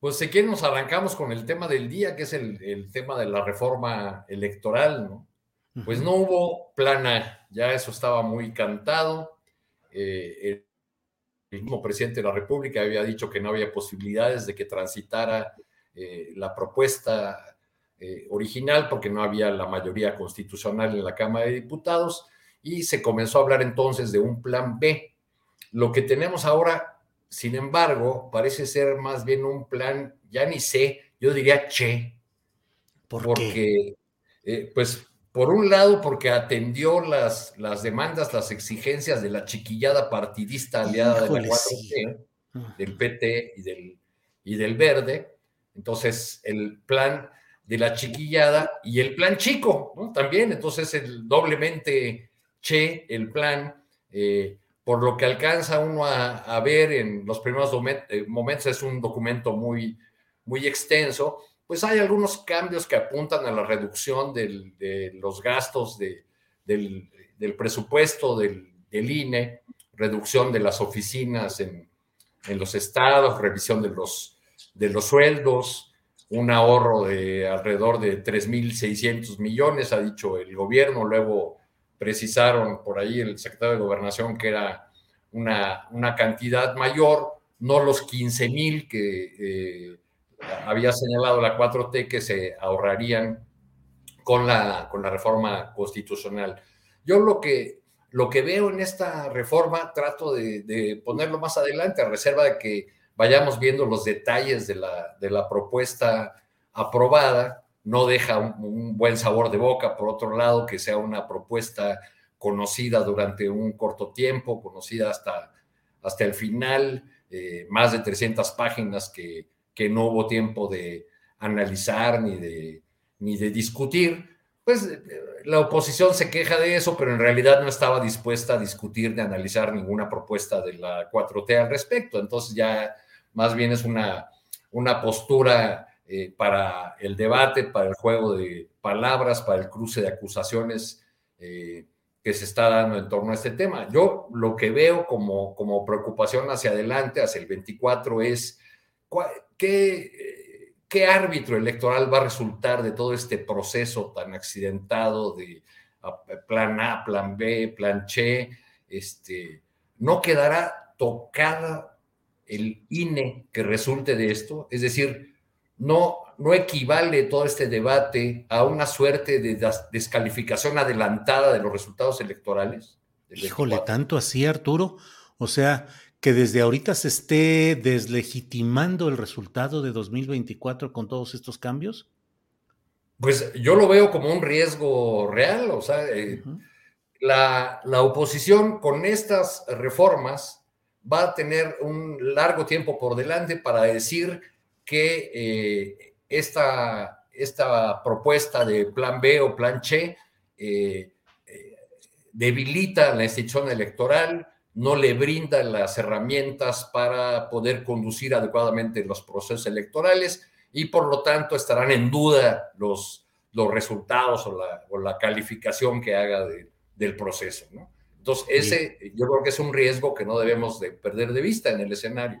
Pues si quieren nos arrancamos con el tema del día, que es el, el tema de la reforma electoral, ¿no? Pues no hubo plana, ya eso estaba muy cantado. Eh, el, el mismo presidente de la República había dicho que no había posibilidades de que transitara eh, la propuesta eh, original porque no había la mayoría constitucional en la Cámara de Diputados y se comenzó a hablar entonces de un plan B. Lo que tenemos ahora, sin embargo, parece ser más bien un plan, ya ni sé, yo diría che, ¿Por porque, eh, pues, por un lado, porque atendió las, las demandas, las exigencias de la chiquillada partidista aliada Híjole, de la 4T, sí. del PT y del, y del Verde. Entonces, el plan de la chiquillada y el plan chico, ¿no? También, entonces, el doblemente che, el plan, eh, por lo que alcanza uno a, ver en los primeros eh, momentos, es un documento muy, muy extenso, pues hay algunos cambios que apuntan a la reducción de los gastos de- del, del presupuesto del, del INE, reducción de las oficinas en, en los estados, revisión de los, de los sueldos, un ahorro de alrededor de 3.600 millones, ha dicho el gobierno, luego precisaron por ahí el secretario de Gobernación que era una, una cantidad mayor, no los 15 mil que eh, había señalado la 4T que se ahorrarían con la, con la reforma constitucional. Yo lo que, lo que veo en esta reforma trato de, de ponerlo más adelante, a reserva de que vayamos viendo los detalles de la, de la propuesta aprobada. No deja un, buen sabor de boca, por otro lado, que sea una propuesta conocida durante un corto tiempo, conocida hasta, hasta el final, eh, más de 300 páginas que, que no hubo tiempo de analizar ni de, ni de discutir, pues eh, la oposición se queja de eso, pero en realidad no estaba dispuesta a discutir ni analizar ninguna propuesta de la 4T al respecto. Entonces ya más bien es una, una postura eh, para el debate, para el juego de palabras, para el cruce de acusaciones eh, que se está dando en torno a este tema. Yo lo que veo como, como preocupación hacia adelante, hacia el 24, es qué, qué árbitro electoral va a resultar de todo este proceso tan accidentado de plan A, plan B, plan Che. Este, ¿No quedará tocada el INE que resulte de esto? Es decir, no, no equivale todo este debate a una suerte de descalificación adelantada de los resultados electorales. Híjole, 24. tanto así, Arturo. O sea, que desde ahorita se esté deslegitimando el resultado de 2024 con todos estos cambios. Pues yo lo veo como un riesgo real, o sea, eh, la, la oposición con estas reformas va a tener un largo tiempo por delante para decir que eh, esta, esta propuesta de plan B o plan Che eh, eh, debilita la institución electoral, no le brinda las herramientas para poder conducir adecuadamente los procesos electorales y por lo tanto estarán en duda los, los resultados o la, o la calificación que haga de- del proceso. ¿no? Entonces, ese yo creo que es un riesgo que no debemos de perder de vista en el escenario.